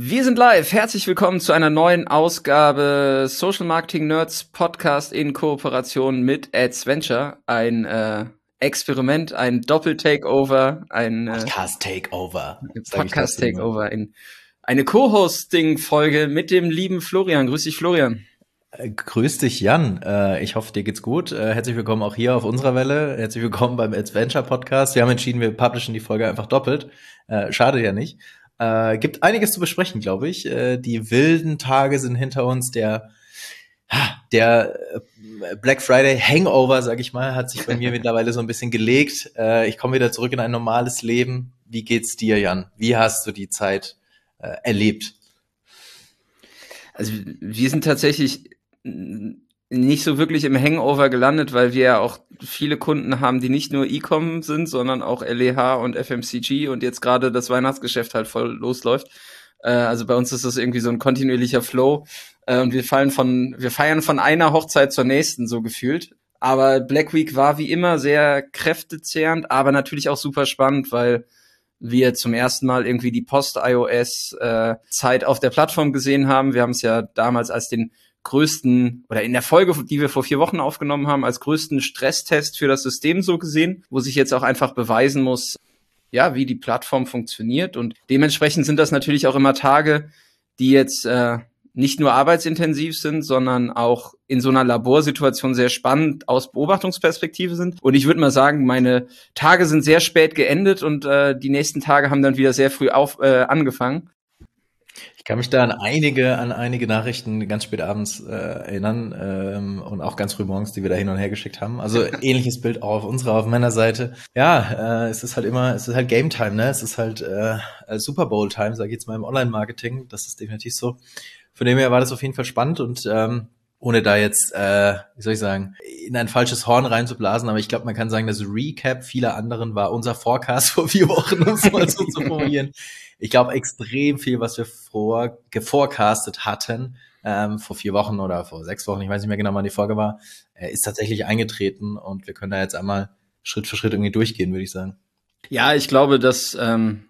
Wir sind live. Herzlich willkommen zu einer neuen Ausgabe Social Marketing Nerds Podcast in Kooperation mit AdsVenture. Ein äh, Experiment, ein Doppel-Takeover, ein äh, Podcast-Takeover. Podcast-Takeover, in eine Co-Hosting-Folge mit dem lieben Florian. Grüß dich, Florian. Äh, grüß dich, Jan. Äh, ich hoffe, dir geht's gut. Äh, herzlich willkommen auch hier auf unserer Welle. Herzlich willkommen beim Adventure Podcast. Wir haben entschieden, wir publishen die Folge einfach doppelt. Schade ja nicht. Gibt einiges zu besprechen, glaube ich. Die wilden Tage sind hinter uns. Der, der Black Friday Hangover, sag ich mal, hat sich bei mir mittlerweile so ein bisschen gelegt. Ich komme wieder zurück in ein normales Leben. Wie geht's dir, Jan? Wie hast du die Zeit erlebt? Also wir sind tatsächlich nicht so wirklich im Hangover gelandet, weil wir ja auch viele Kunden haben, die nicht nur E-Com sind, sondern auch LEH und FMCG und jetzt gerade das Weihnachtsgeschäft halt voll losläuft. Äh, also bei uns ist das irgendwie so ein kontinuierlicher Flow äh, und wir fallen von, wir feiern von einer Hochzeit zur nächsten so gefühlt. Aber Black Week war wie immer sehr kräftezehrend, aber natürlich auch super spannend, weil wir zum ersten Mal irgendwie die Post-iOS-Zeit äh, auf der Plattform gesehen haben. Wir haben es ja damals als den größten oder in der Folge, die wir vor vier Wochen aufgenommen haben, als größten Stresstest für das System so gesehen, wo sich jetzt auch einfach beweisen muss, ja, wie die Plattform funktioniert. Und dementsprechend sind das natürlich auch immer Tage, die jetzt äh, nicht nur arbeitsintensiv sind, sondern auch in so einer Laborsituation sehr spannend aus Beobachtungsperspektive sind. Und ich würde mal sagen, meine Tage sind sehr spät geendet und äh, die nächsten Tage haben dann wieder sehr früh auf, äh, angefangen. Ich kann mich da an einige, an einige Nachrichten ganz spät abends äh, erinnern ähm, und auch ganz früh morgens, die wir da hin und her geschickt haben. Also ähnliches Bild auch auf unserer, auf meiner Seite. Ja, äh, es ist halt immer, es ist halt Game Time, ne? Es ist halt äh, Super Bowl Time, sage ich jetzt mal im Online-Marketing. Das ist definitiv so. Von dem her war das auf jeden Fall spannend und ähm, ohne da jetzt, äh, wie soll ich sagen, in ein falsches Horn reinzublasen, aber ich glaube, man kann sagen, das Recap vieler anderen war unser Forecast vor vier Wochen, um es mal so zu formulieren. Ich glaube, extrem viel, was wir vor geforecastet hatten, ähm, vor vier Wochen oder vor sechs Wochen, ich weiß nicht mehr genau, wann die Folge war, äh, ist tatsächlich eingetreten und wir können da jetzt einmal Schritt für Schritt irgendwie durchgehen, würde ich sagen. Ja, ich glaube, dass ähm,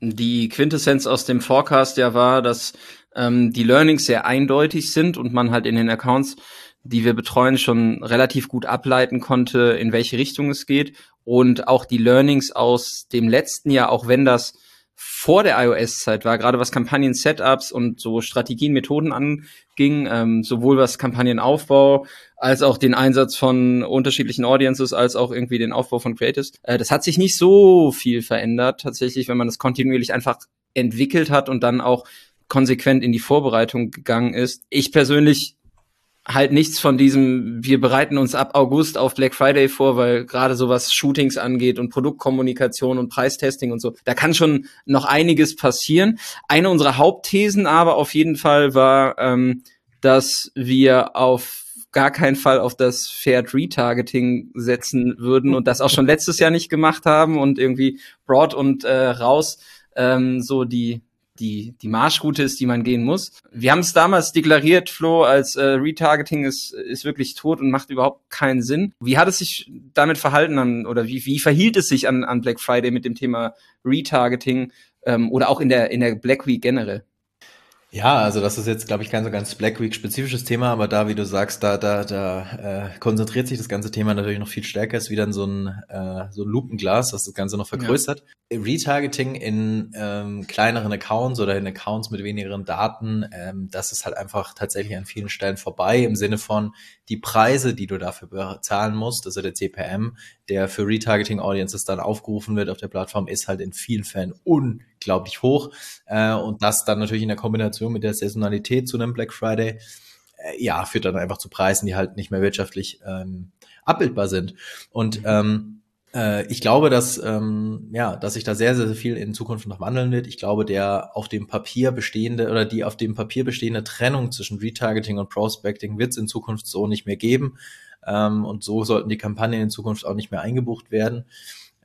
die Quintessenz aus dem Forecast ja war, dass ähm, die Learnings sehr eindeutig sind und man halt in den Accounts, die wir betreuen, schon relativ gut ableiten konnte, in welche Richtung es geht. Und auch die Learnings aus dem letzten Jahr, auch wenn das vor der iOS-Zeit war, gerade was Kampagnen-Setups und so Strategien, Methoden anging, ähm, sowohl was Kampagnenaufbau als auch den Einsatz von unterschiedlichen Audiences, als auch irgendwie den Aufbau von Creatives. Äh, das hat sich nicht so viel verändert, tatsächlich, wenn man das kontinuierlich einfach entwickelt hat und dann auch konsequent in die Vorbereitung gegangen ist. Ich persönlich halt nichts von diesem, wir bereiten uns ab August auf Black Friday vor, weil gerade so was Shootings angeht und Produktkommunikation und Preistesting und so, da kann schon noch einiges passieren. Eine unserer Hauptthesen aber auf jeden Fall war, ähm, dass wir auf gar keinen Fall auf das Fair Retargeting setzen würden und das auch schon letztes Jahr nicht gemacht haben und irgendwie broad und äh, raus ähm, so die die, die Marschroute ist, die man gehen muss. Wir haben es damals deklariert, Flo, als äh, Retargeting ist, ist wirklich tot und macht überhaupt keinen Sinn. Wie hat es sich damit verhalten an, oder wie, wie verhielt es sich an, an Black Friday mit dem Thema Retargeting ähm, oder auch in der, in der Black Week generell? Ja, also das ist jetzt, glaube ich, kein so ganz Black Week spezifisches Thema, aber da, wie du sagst, da, da, da äh, konzentriert sich das ganze Thema natürlich noch viel stärker. Ist wieder so ein äh, so ein Lupenglas, das das Ganze noch vergrößert. Ja. Retargeting in ähm, kleineren Accounts oder in Accounts mit wenigeren Daten, ähm, das ist halt einfach tatsächlich an vielen Stellen vorbei im Sinne von die Preise, die du dafür bezahlen musst, also der CPM, der für Retargeting Audiences dann aufgerufen wird auf der Plattform, ist halt in vielen Fällen unglaublich hoch. Äh, und das dann natürlich in der Kombination mit der Saisonalität zu einem Black Friday, äh, ja, führt dann einfach zu Preisen, die halt nicht mehr wirtschaftlich ähm, abbildbar sind. Und ähm, Äh, ich glaube, dass, ähm, ja, dass sich da sehr, sehr viel in Zukunft noch wandeln wird. Ich glaube, der auf dem Papier bestehende oder die auf dem Papier bestehende Trennung zwischen Retargeting und Prospecting wird es in Zukunft so nicht mehr geben. Ähm, und so sollten die Kampagnen in Zukunft auch nicht mehr eingebucht werden.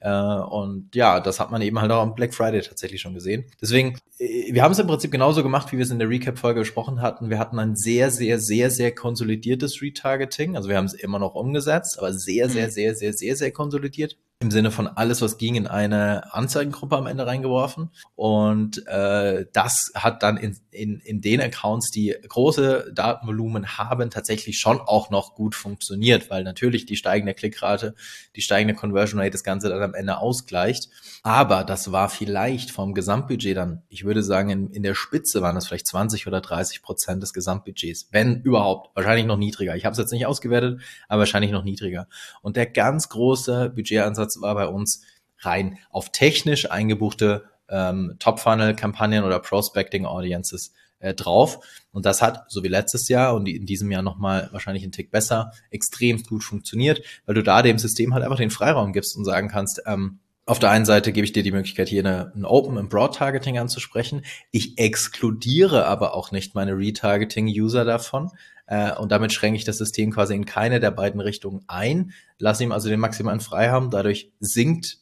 Äh, und ja, das hat man eben halt auch am Black Friday tatsächlich schon gesehen. Deswegen, äh, wir haben es im Prinzip genauso gemacht, wie wir es in der Recap-Folge besprochen hatten. Wir hatten ein sehr, sehr, sehr, sehr konsolidiertes Retargeting. Also wir haben es immer noch umgesetzt, aber sehr, sehr, mhm. sehr, sehr, sehr, sehr konsolidiert im Sinne von alles, was ging, in eine Anzeigengruppe am Ende reingeworfen. Und äh, das hat dann in, in, in den Accounts, die große Datenvolumen haben, tatsächlich schon auch noch gut funktioniert, weil natürlich die steigende Klickrate, die steigende Conversion Rate das Ganze dann am Ende ausgleicht. Aber das war vielleicht vom Gesamtbudget dann, ich würde sagen, in, in der Spitze waren das vielleicht 20 oder 30 Prozent des Gesamtbudgets, wenn überhaupt. Wahrscheinlich noch niedriger. Ich habe es jetzt nicht ausgewertet, aber wahrscheinlich noch niedriger. Und der ganz große Budgetansatz War bei uns rein auf technisch eingebuchte ähm, Top-Funnel-Kampagnen oder Prospecting-Audiences äh, drauf. Und das hat, so wie letztes Jahr und in diesem Jahr nochmal wahrscheinlich einen Tick besser, extrem gut funktioniert, weil du da dem System halt einfach den Freiraum gibst und sagen kannst, ähm, auf der einen Seite gebe ich dir die Möglichkeit, hier eine, ein Open und Broad Targeting anzusprechen. Ich exkludiere aber auch nicht meine Retargeting-User davon. Äh, und damit schränke ich das System quasi in keine der beiden Richtungen ein, lasse ihm also den maximalen Freiraum, dadurch sinkt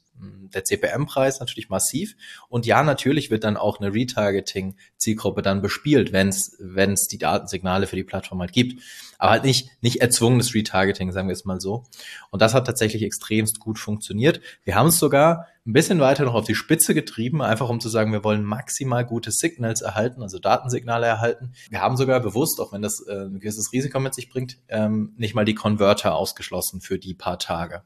der CPM-Preis natürlich massiv. Und ja, natürlich wird dann auch eine Retargeting-Zielgruppe dann bespielt, wenn es die Datensignale für die Plattform halt gibt. Aber halt nicht, nicht erzwungenes Retargeting, sagen wir es mal so. Und das hat tatsächlich extremst gut funktioniert. Wir haben es sogar ein bisschen weiter noch auf die Spitze getrieben, einfach um zu sagen, wir wollen maximal gute Signals erhalten, also Datensignale erhalten. Wir haben sogar bewusst, auch wenn das äh, ein gewisses Risiko mit sich bringt, ähm, nicht mal die Converter ausgeschlossen für die paar Tage.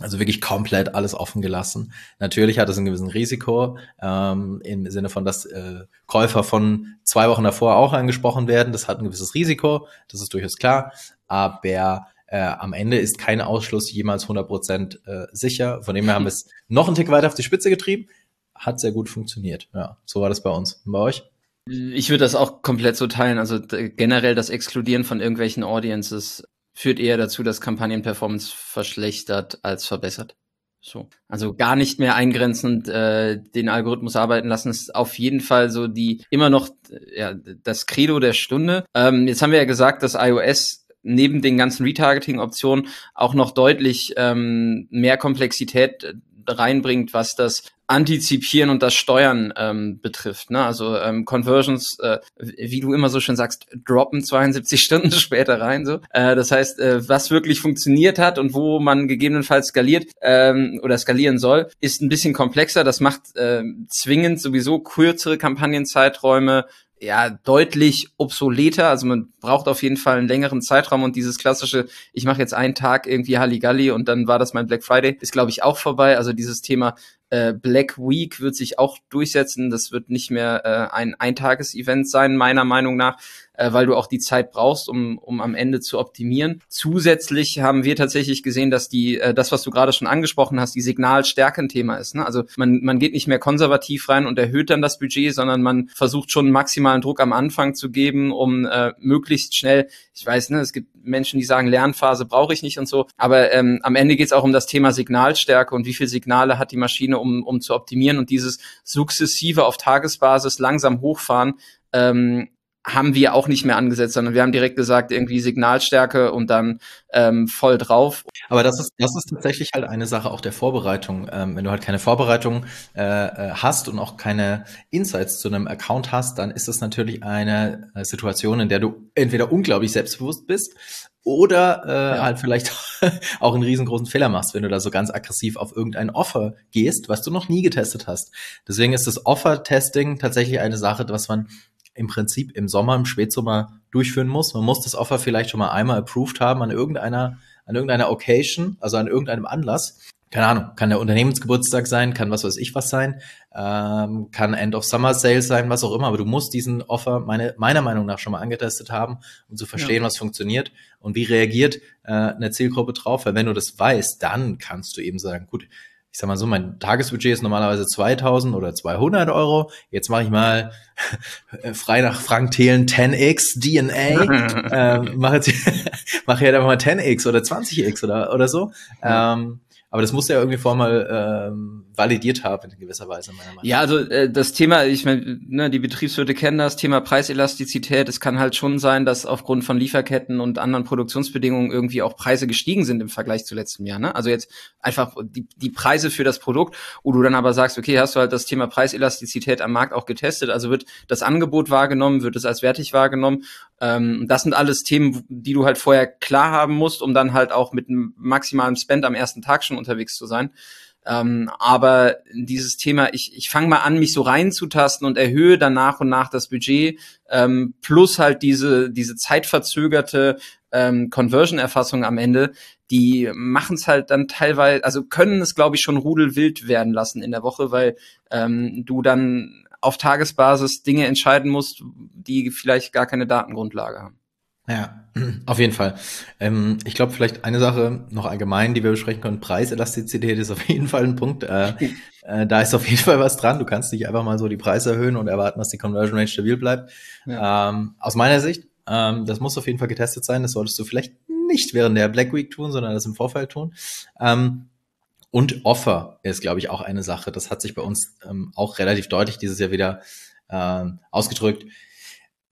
Also wirklich komplett alles offen gelassen. Natürlich hat es ein gewissen Risiko, ähm, im Sinne von, dass äh, Käufer von zwei Wochen davor auch angesprochen werden. Das hat ein gewisses Risiko, das ist durchaus klar. Aber äh, am Ende ist kein Ausschluss jemals 100 Prozent, äh, sicher. Von dem her haben wir es noch einen Tick weiter auf die Spitze getrieben. Hat sehr gut funktioniert. Ja, so war das bei uns. Und bei euch? Ich würde das auch komplett so teilen. Also generell das Exkludieren von irgendwelchen Audiences führt eher dazu, dass Kampagnenperformance verschlechtert als verbessert. So. Also gar nicht mehr eingrenzend äh, den Algorithmus arbeiten lassen, ist auf jeden Fall so die immer noch ja, das Credo der Stunde. Ähm, jetzt haben wir ja gesagt, dass iOS neben den ganzen Retargeting-Optionen auch noch deutlich ähm, mehr Komplexität reinbringt, was das Antizipieren und das Steuern ähm, betrifft. Ne? Also ähm, Conversions, äh, wie du immer so schön sagst, droppen 72 Stunden später rein. So, äh, das heißt, äh, was wirklich funktioniert hat und wo man gegebenenfalls skaliert ähm, oder skalieren soll, ist ein bisschen komplexer. Das macht äh, zwingend sowieso kürzere Kampagnenzeiträume ja deutlich obsoleter. Also man braucht auf jeden Fall einen längeren Zeitraum und dieses klassische, ich mache jetzt einen Tag irgendwie Halligalli und dann war das mein Black Friday, ist glaube ich auch vorbei. Also dieses Thema äh, Black Week wird sich auch durchsetzen. Das wird nicht mehr äh, ein Eintages-Event sein, meiner Meinung nach, äh, weil du auch die Zeit brauchst, um, um am Ende zu optimieren. Zusätzlich haben wir tatsächlich gesehen, dass die, äh, das, was du gerade schon angesprochen hast, die Signalstärke ein Thema ist. Ne? Also man, man geht nicht mehr konservativ rein und erhöht dann das Budget, sondern man versucht schon maximalen Druck am Anfang zu geben, um äh, möglichst schnell, ich weiß, ne, es gibt Menschen, die sagen, Lernphase brauche ich nicht und so, aber ähm, am Ende geht es auch um das Thema Signalstärke und wie viel Signale hat die Maschine, um, um zu optimieren und dieses sukzessive auf Tagesbasis langsam hochfahren, ähm, haben wir auch nicht mehr angesetzt, sondern wir haben direkt gesagt, irgendwie Signalstärke und dann ähm, voll drauf. Aber das ist, das ist tatsächlich halt eine Sache auch der Vorbereitung. Ähm, wenn du halt keine Vorbereitung äh, äh hast und auch keine Insights zu einem Account hast, dann ist das natürlich eine äh, Situation, in der du entweder unglaublich selbstbewusst bist oder äh, ja. halt vielleicht auch einen riesengroßen Fehler machst, wenn du da so ganz aggressiv auf irgendein Offer gehst, was du noch nie getestet hast. Deswegen ist das Offer-Testing tatsächlich eine Sache, was man im Prinzip im Sommer, im Spätsommer durchführen muss. Man muss das Offer vielleicht schon mal einmal approved haben an irgendeiner, an irgendeiner Occasion, also an irgendeinem Anlass. Keine Ahnung, kann der Unternehmensgeburtstag sein, kann was weiß ich was sein, ähm, kann End of Summer Sales sein, was auch immer, aber du musst diesen Offer meine, meiner Meinung nach schon mal angetestet haben, um zu verstehen, ja. was funktioniert und wie reagiert äh, eine Zielgruppe drauf, weil wenn du das weißt, dann kannst du eben sagen, gut, ich sag mal so, mein Tagesbudget ist normalerweise 2000 oder 200 Euro. Jetzt mache ich mal frei nach Frank Thelen 10x DNA. ähm, mache jetzt, mache jetzt einfach mal 10x oder 20x oder, oder so. Ähm, Aber das muss ja irgendwie vorher mal ähm, validiert haben in gewisser Weise. Meiner Meinung. Ja, also äh, das Thema, ich meine, ne, die Betriebswirte kennen das Thema Preiselastizität. Es kann halt schon sein, dass aufgrund von Lieferketten und anderen Produktionsbedingungen irgendwie auch Preise gestiegen sind im Vergleich zu letztem Jahr. Ne? Also jetzt einfach die, die Preise für das Produkt, wo du dann aber sagst, okay, hast du halt das Thema Preiselastizität am Markt auch getestet, also wird das Angebot wahrgenommen, wird es als wertig wahrgenommen. Ähm, das sind alles Themen, die du halt vorher klar haben musst, um dann halt auch mit einem maximalen Spend am ersten Tag schon unterwegs zu sein. Ähm, aber dieses Thema, ich, ich fange mal an, mich so reinzutasten und erhöhe dann nach und nach das Budget, ähm, plus halt diese, diese zeitverzögerte ähm, Conversion-Erfassung am Ende, die machen es halt dann teilweise, also können es, glaube ich, schon rudelwild werden lassen in der Woche, weil ähm, du dann auf Tagesbasis Dinge entscheiden musst, die vielleicht gar keine Datengrundlage haben. Ja, auf jeden Fall. Ähm, ich glaube, vielleicht eine Sache noch allgemein, die wir besprechen können. Preiselastizität ist auf jeden Fall ein Punkt. Äh, äh, da ist auf jeden Fall was dran. Du kannst nicht einfach mal so die Preise erhöhen und erwarten, dass die Conversion Rate stabil bleibt. Ja. Ähm, aus meiner Sicht, ähm, das muss auf jeden Fall getestet sein. Das solltest du vielleicht nicht während der Black Week tun, sondern das im Vorfeld tun. Ähm, und Offer ist, glaube ich, auch eine Sache. Das hat sich bei uns ähm, auch relativ deutlich dieses Jahr wieder ähm, ausgedrückt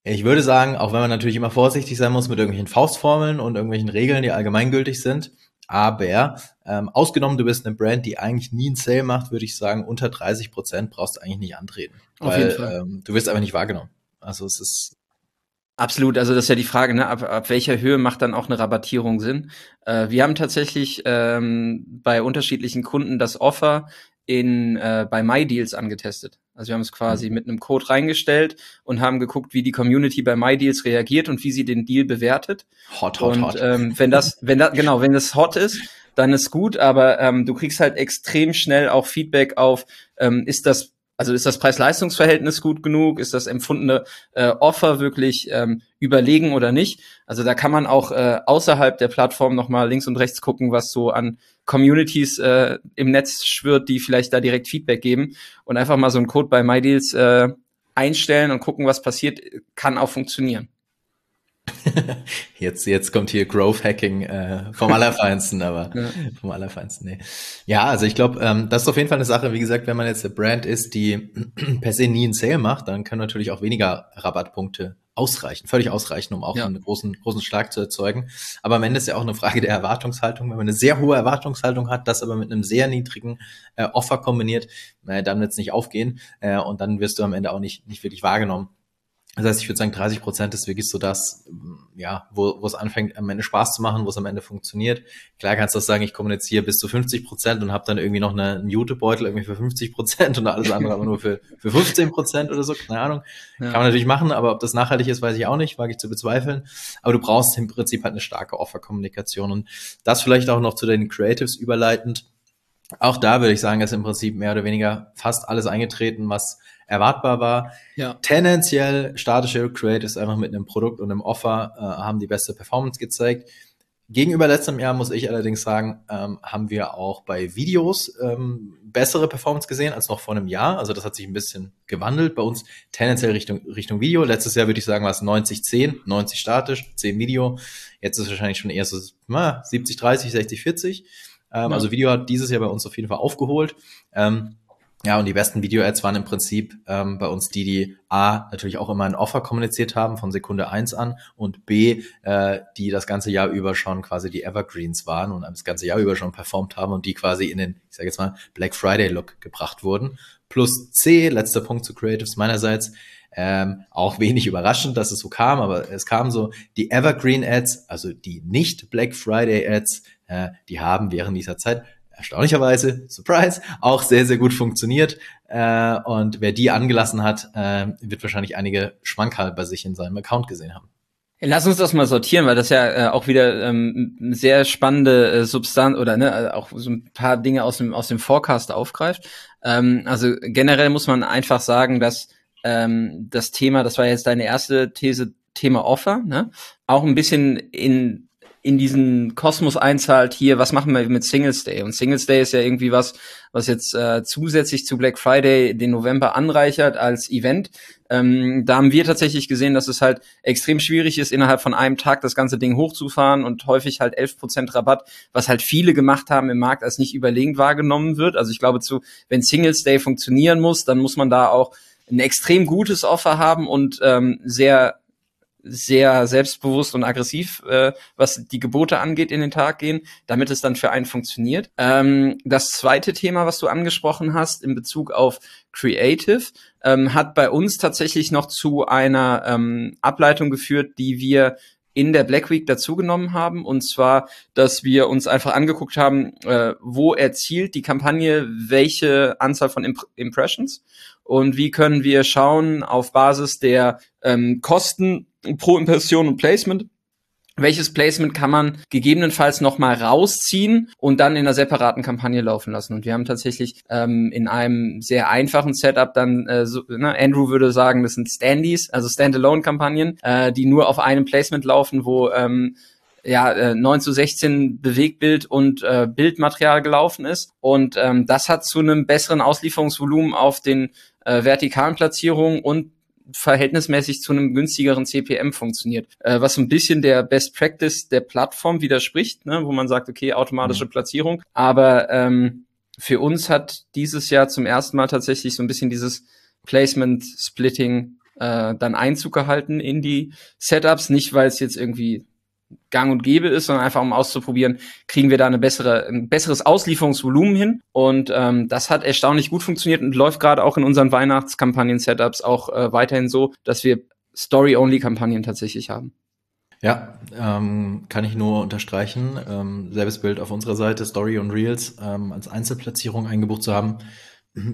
ich würde sagen, auch wenn man natürlich immer vorsichtig sein muss mit irgendwelchen Faustformeln und irgendwelchen Regeln, die allgemeingültig sind, aber ähm, ausgenommen, du bist eine Brand, die eigentlich nie einen Sale macht, würde ich sagen, unter 30 Prozent brauchst du eigentlich nicht antreten. Auf weil, jeden Fall. Ähm, du wirst einfach nicht wahrgenommen. Also es ist Absolut, also das ist ja die Frage, ne? ab, ab welcher Höhe macht dann auch eine Rabattierung Sinn? Äh, wir haben tatsächlich ähm, bei unterschiedlichen Kunden das Offer in äh, bei MyDeals angetestet. Also wir haben es quasi mhm. mit einem Code reingestellt und haben geguckt, wie die Community bei MyDeals reagiert und wie sie den Deal bewertet. Hot, hot, und, hot. Ähm, wenn das, wenn das, genau, wenn das hot ist, dann ist gut, aber ähm, du kriegst halt extrem schnell auch Feedback auf, ähm, ist das also ist das Preis-Leistungs-Verhältnis gut genug? Ist das empfundene äh, Offer wirklich ähm, überlegen oder nicht? Also da kann man auch äh, außerhalb der Plattform nochmal links und rechts gucken, was so an Communities äh, im Netz schwirrt, die vielleicht da direkt Feedback geben und einfach mal so einen Code bei MyDeals äh, einstellen und gucken, was passiert, kann auch funktionieren. jetzt, jetzt kommt hier Growth Hacking äh, vom Allerfeinsten, aber ja. vom Allerfeinsten, nee. Ja, also ich glaube, ähm, das ist auf jeden Fall eine Sache, wie gesagt, wenn man jetzt eine Brand ist, die per se nie einen Sale macht, dann können natürlich auch weniger Rabattpunkte ausreichen, völlig ausreichen, um auch ja. einen großen, großen Schlag zu erzeugen. Aber am Ende ist ja auch eine Frage der Erwartungshaltung. Wenn man eine sehr hohe Erwartungshaltung hat, das aber mit einem sehr niedrigen äh, Offer kombiniert, äh, dann wird es nicht aufgehen äh, und dann wirst du am Ende auch nicht, nicht wirklich wahrgenommen. Das heißt, ich würde sagen, 30 Prozent ist wirklich so das, ja, wo, wo es anfängt, am Ende Spaß zu machen, wo es am Ende funktioniert. Klar kannst du auch sagen, ich kommuniziere bis zu 50 Prozent und habe dann irgendwie noch eine, einen Jutebeutel irgendwie für 50 Prozent und alles andere aber nur für, für 15 Prozent oder so, keine Ahnung. Ja. Kann man natürlich machen, aber ob das nachhaltig ist, weiß ich auch nicht, wage ich zu bezweifeln. Aber du brauchst im Prinzip halt eine starke Offerkommunikation und das vielleicht auch noch zu den Creatives überleitend. Auch da würde ich sagen, ist im Prinzip mehr oder weniger fast alles eingetreten, was erwartbar war. Ja. Tendenziell statische Creators einfach mit einem Produkt und einem Offer äh, haben die beste Performance gezeigt. Gegenüber letztem Jahr muss ich allerdings sagen, ähm, haben wir auch bei Videos ähm, bessere Performance gesehen als noch vor einem Jahr. Also das hat sich ein bisschen gewandelt. Bei uns tendenziell Richtung, Richtung Video. Letztes Jahr würde ich sagen, war es 90-10, 90 statisch, 10 Video. Jetzt ist es wahrscheinlich schon eher so 70-30, 60-40. Ähm, ja. Also Video hat dieses Jahr bei uns auf jeden Fall aufgeholt. Ähm, ja, und die besten Video-Ads waren im Prinzip ähm, bei uns die, die A, natürlich auch immer ein Offer kommuniziert haben von Sekunde eins an und B, äh, die das ganze Jahr über schon quasi die Evergreens waren und das ganze Jahr über schon performt haben und die quasi in den, ich sage jetzt mal, Black Friday-Look gebracht wurden. Plus C, letzter Punkt zu Creatives meinerseits, ähm, auch wenig überraschend, dass es so kam, aber es kam so, die Evergreen Ads, also die nicht Black Friday Ads, äh, die haben während dieser Zeit erstaunlicherweise, Surprise, auch sehr, sehr gut funktioniert. Äh, und wer die angelassen hat, äh, wird wahrscheinlich einige Schmankerl bei sich in seinem Account gesehen haben. Lass uns das mal sortieren, weil das ja äh, auch wieder ähm, sehr spannende äh, Substanz oder ne, äh, auch so ein paar Dinge aus dem aus dem Forecast aufgreift. Ähm, also generell muss man einfach sagen, dass ähm, das Thema, das war jetzt deine erste These, Thema Offer, ne, auch ein bisschen in in diesen Kosmos einzahlt, hier, was machen wir mit Singles Day? Und Singles Day ist ja irgendwie was, was jetzt äh, zusätzlich zu Black Friday den November anreichert als Event. Ähm, da haben wir tatsächlich gesehen, dass es halt extrem schwierig ist, innerhalb von einem Tag das ganze Ding hochzufahren und häufig halt 11% Rabatt, was halt viele gemacht haben im Markt, als nicht überlegend wahrgenommen wird. Also ich glaube, zu, wenn Singles Day funktionieren muss, dann muss man da auch ein extrem gutes Offer haben und ähm, sehr sehr selbstbewusst und aggressiv, äh, was die Gebote angeht, in den Tag gehen, damit es dann für einen funktioniert. Ähm, das zweite Thema, was du angesprochen hast in Bezug auf Creative, ähm, hat bei uns tatsächlich noch zu einer ähm, Ableitung geführt, die wir in der Black Week dazugenommen haben. Und zwar, dass wir uns einfach angeguckt haben, äh, wo erzielt die Kampagne welche Anzahl von Imp Impressions und wie können wir schauen auf Basis der ähm, Kosten pro Impression und Placement, welches Placement kann man gegebenenfalls nochmal rausziehen und dann in einer separaten Kampagne laufen lassen. Und wir haben tatsächlich ähm, in einem sehr einfachen Setup dann, äh, so, ne, Andrew würde sagen, das sind Standys, also Standalone-Kampagnen, äh, die nur auf einem Placement laufen, wo ähm, ja, äh, 9 zu 16 Bewegtbild und äh, Bildmaterial gelaufen ist. Und ähm, das hat zu einem besseren Auslieferungsvolumen auf den äh, vertikalen Platzierungen und verhältnismäßig zu einem günstigeren CPM funktioniert. Äh, was ein bisschen der Best Practice der Plattform widerspricht, ne, wo man sagt, okay, automatische mhm. Platzierung. Aber ähm, für uns hat dieses Jahr zum ersten Mal tatsächlich so ein bisschen dieses Placement-Splitting äh, dann Einzug gehalten in die Setups. Nicht, weil es jetzt irgendwie gang und gäbe ist, sondern einfach um auszuprobieren, kriegen wir da eine bessere, ein besseres Auslieferungsvolumen hin. Und ähm, das hat erstaunlich gut funktioniert und läuft gerade auch in unseren Weihnachtskampagnen-Setups auch äh, weiterhin so, dass wir Story-Only-Kampagnen tatsächlich haben. Ja, ähm, kann ich nur unterstreichen. Ähm, selbes Bild auf unserer Seite, Story und Reels ähm, als Einzelplatzierung eingebucht zu haben,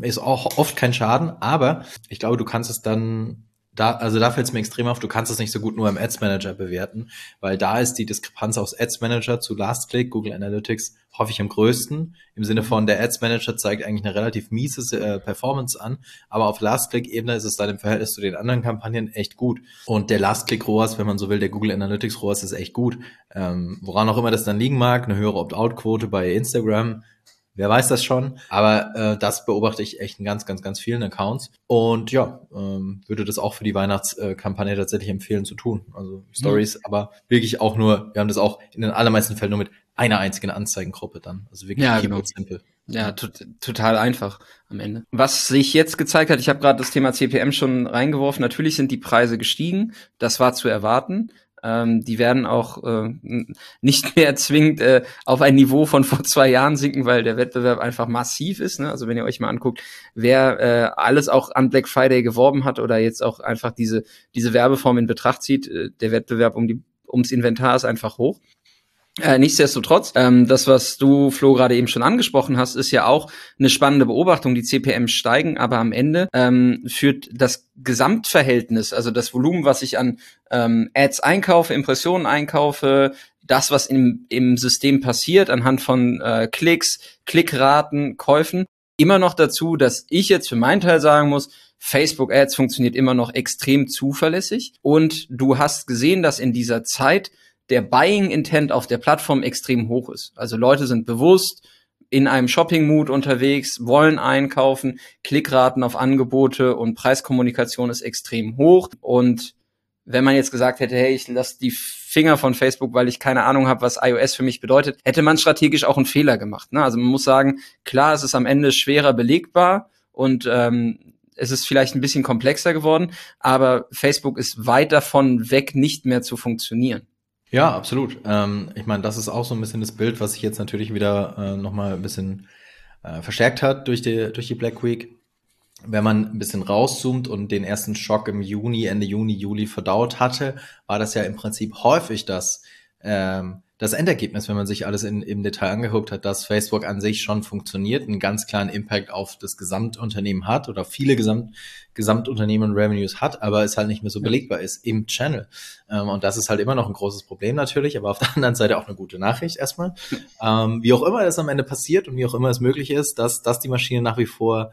ist auch oft kein Schaden, aber ich glaube, du kannst es dann da, also da fällt es mir extrem auf, du kannst es nicht so gut nur im Ads Manager bewerten, weil da ist die Diskrepanz aus Ads Manager zu Last Click, Google Analytics häufig am größten. Im Sinne von, der Ads Manager zeigt eigentlich eine relativ miese äh, Performance an, aber auf Last Click Ebene ist es dann im Verhältnis zu den anderen Kampagnen echt gut. Und der Last Click ROAS, wenn man so will, der Google Analytics ROAS ist echt gut. Ähm, woran auch immer das dann liegen mag, eine höhere Opt-out-Quote bei Instagram, Wer weiß das schon, aber äh, das beobachte ich echt in ganz, ganz, ganz vielen Accounts. Und ja, ähm, würde das auch für die Weihnachtskampagne tatsächlich empfehlen zu tun. Also Stories, mhm. aber wirklich auch nur, wir haben das auch in den allermeisten Fällen nur mit einer einzigen Anzeigengruppe dann. Also wirklich ja, genau. simpel. Ja, total einfach am Ende. Was sich jetzt gezeigt hat, ich habe gerade das Thema CPM schon reingeworfen, natürlich sind die Preise gestiegen, das war zu erwarten. Ähm, die werden auch äh, nicht mehr zwingend äh, auf ein Niveau von vor zwei Jahren sinken, weil der Wettbewerb einfach massiv ist. Ne? Also wenn ihr euch mal anguckt, wer äh, alles auch an Black Friday geworben hat oder jetzt auch einfach diese, diese Werbeform in Betracht zieht, äh, der Wettbewerb um die ums Inventar ist einfach hoch. Äh, nichtsdestotrotz, ähm, das, was du, Flo, gerade eben schon angesprochen hast, ist ja auch eine spannende Beobachtung. Die CPM steigen, aber am Ende ähm, führt das Gesamtverhältnis, also das Volumen, was ich an ähm, Ads einkaufe, Impressionen einkaufe, das, was im, im System passiert, anhand von äh, Klicks, Klickraten, Käufen, immer noch dazu, dass ich jetzt für meinen Teil sagen muss, Facebook Ads funktioniert immer noch extrem zuverlässig. Und du hast gesehen, dass in dieser Zeit der Buying Intent auf der Plattform extrem hoch ist. Also Leute sind bewusst in einem Shopping-Mood unterwegs, wollen einkaufen, Klickraten auf Angebote und Preiskommunikation ist extrem hoch. Und wenn man jetzt gesagt hätte, hey, ich lasse die Finger von Facebook, weil ich keine Ahnung habe, was iOS für mich bedeutet, hätte man strategisch auch einen Fehler gemacht. Ne? Also man muss sagen, klar, es ist am Ende schwerer belegbar und ähm, es ist vielleicht ein bisschen komplexer geworden, aber Facebook ist weit davon weg, nicht mehr zu funktionieren. Ja, absolut. Ähm, ich meine, das ist auch so ein bisschen das Bild, was sich jetzt natürlich wieder äh, nochmal ein bisschen äh, verstärkt hat durch die, durch die Black Week. Wenn man ein bisschen rauszoomt und den ersten Schock im Juni, Ende Juni, Juli verdaut hatte, war das ja im Prinzip häufig das, ähm, das Endergebnis, wenn man sich alles in, im Detail angeguckt hat, dass Facebook an sich schon funktioniert, einen ganz klaren Impact auf das Gesamtunternehmen hat oder viele Gesamt, Gesamtunternehmen Revenues hat, aber es halt nicht mehr so belegbar ist im Channel. Ähm, und das ist halt immer noch ein großes Problem natürlich, aber auf der anderen Seite auch eine gute Nachricht erstmal. Ähm, wie auch immer es am Ende passiert und wie auch immer es möglich ist, dass, dass die Maschine nach wie vor